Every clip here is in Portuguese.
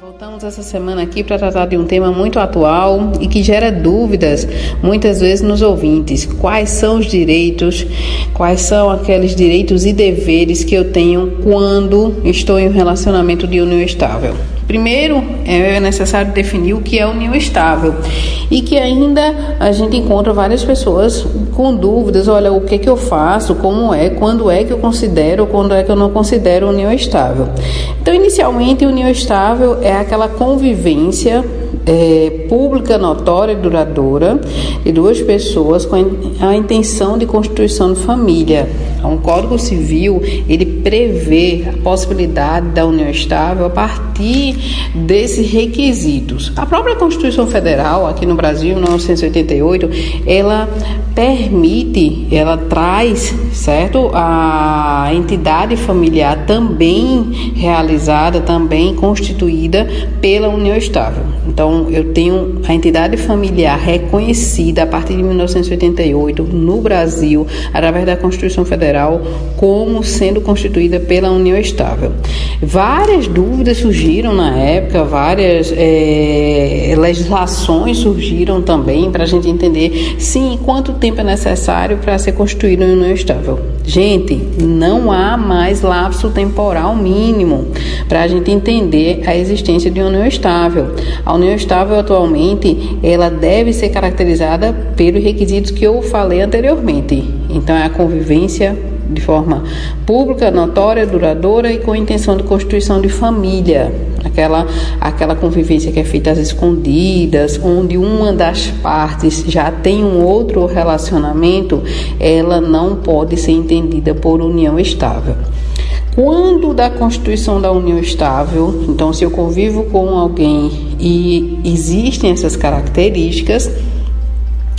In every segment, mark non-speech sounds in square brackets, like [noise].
Voltamos essa semana aqui para tratar de um tema muito atual e que gera dúvidas muitas vezes nos ouvintes. Quais são os direitos, quais são aqueles direitos e deveres que eu tenho quando estou em um relacionamento de união estável? Primeiro, é necessário definir o que é união estável e que ainda a gente encontra várias pessoas com dúvidas. Olha, o que, que eu faço, como é, quando é que eu considero, quando é que eu não considero união estável. Então, inicialmente, união estável é aquela convivência é, pública, notória e duradoura de duas pessoas com a intenção de constituição de família. Um Código Civil ele prevê a possibilidade da união estável a partir desses requisitos. A própria Constituição Federal aqui no Brasil, 1988, ela permite, ela traz, certo, a entidade familiar também realizada, também constituída pela união estável. Então, eu tenho a entidade familiar reconhecida a partir de 1988 no Brasil, através da Constituição Federal, como sendo constituída pela união estável. Várias dúvidas surgiram na época, várias é, legislações surgiram também para a gente entender, sim, quanto tempo é necessário para ser constituída uma união estável. Gente, não há mais lapso temporal mínimo para a gente entender a existência de uma união estável. A união estável atualmente ela deve ser caracterizada pelos requisitos que eu falei anteriormente. Então é a convivência de forma pública, notória, duradoura e com intenção de constituição de família. Aquela, aquela convivência que é feita às escondidas, onde uma das partes já tem um outro relacionamento, ela não pode ser entendida por união estável. Quando da constituição da união estável, então se eu convivo com alguém e existem essas características,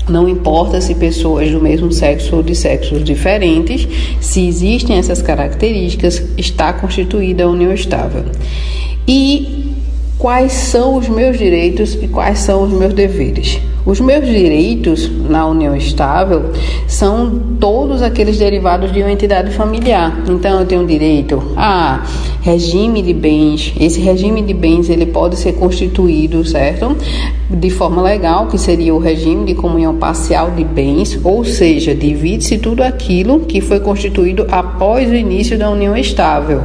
não importa se pessoas do mesmo sexo ou de sexos diferentes, se existem essas características, está constituída a união estável. E quais são os meus direitos e quais são os meus deveres? Os meus direitos na união estável são todos aqueles derivados de uma entidade familiar. Então eu tenho direito a regime de bens. Esse regime de bens ele pode ser constituído, certo? De forma legal, que seria o regime de comunhão parcial de bens, ou seja, divide-se tudo aquilo que foi constituído após o início da união estável.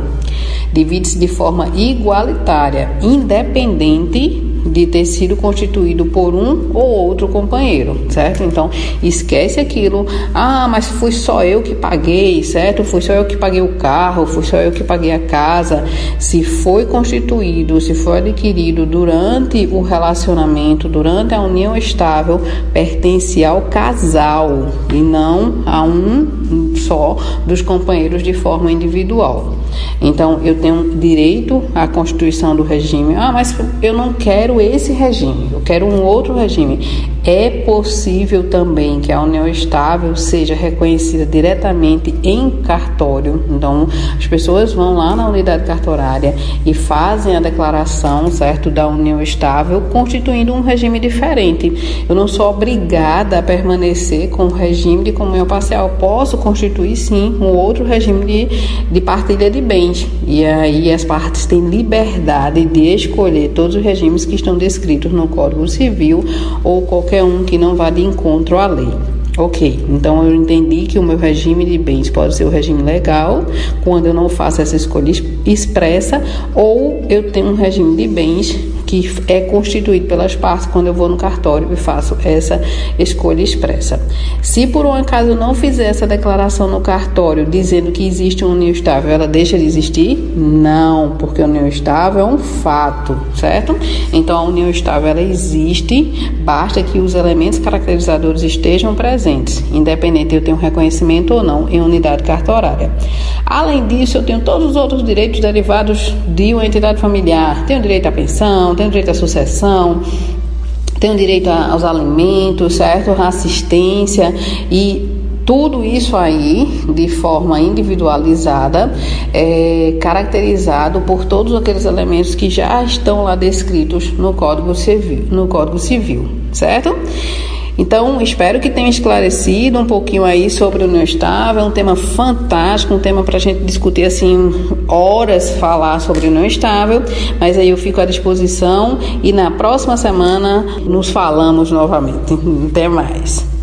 Divide-se de forma igualitária, independente de ter sido constituído por um ou outro companheiro, certo? Então, esquece aquilo. Ah, mas fui só eu que paguei, certo? Fui só eu que paguei o carro, fui só eu que paguei a casa. Se foi constituído, se foi adquirido durante o relacionamento, durante a união estável, pertence ao casal e não a um só dos companheiros de forma individual. Então, eu tenho direito à constituição do regime. Ah, mas eu não quero esse regime, eu quero um outro regime. É possível também que a união estável seja reconhecida diretamente em cartório. Então, as pessoas vão lá na unidade cartorária e fazem a declaração, certo, da união estável, constituindo um regime diferente. Eu não sou obrigada a permanecer com o regime de comunhão parcial. Eu posso constituir sim um outro regime de, de partilha de bens. E aí as partes têm liberdade de escolher todos os regimes que estão descritos no Código Civil ou qualquer qualquer um que não vá de encontro à lei. Ok, então eu entendi que o meu regime de bens pode ser o regime legal, quando eu não faço essa escolha expressa, ou eu tenho um regime de bens que é constituído pelas partes quando eu vou no cartório e faço essa escolha expressa. Se por um acaso eu não fizer essa declaração no cartório dizendo que existe uma união estável, ela deixa de existir? Não, porque a união estável é um fato, certo? Então a união estável ela existe, basta que os elementos caracterizadores estejam presentes, independente de eu tenho reconhecimento ou não em unidade cartorária. Além disso, eu tenho todos os outros direitos derivados de uma entidade familiar. Tenho direito à pensão, tenho direito à sucessão, tenho direito aos alimentos, certo? A assistência e tudo isso aí, de forma individualizada, é caracterizado por todos aqueles elementos que já estão lá descritos no Código Civil, no Código Civil certo? Então, espero que tenha esclarecido um pouquinho aí sobre o união estável, um tema fantástico, um tema para a gente discutir assim horas falar sobre o união estável, mas aí eu fico à disposição e na próxima semana nos falamos novamente. [laughs] Até mais.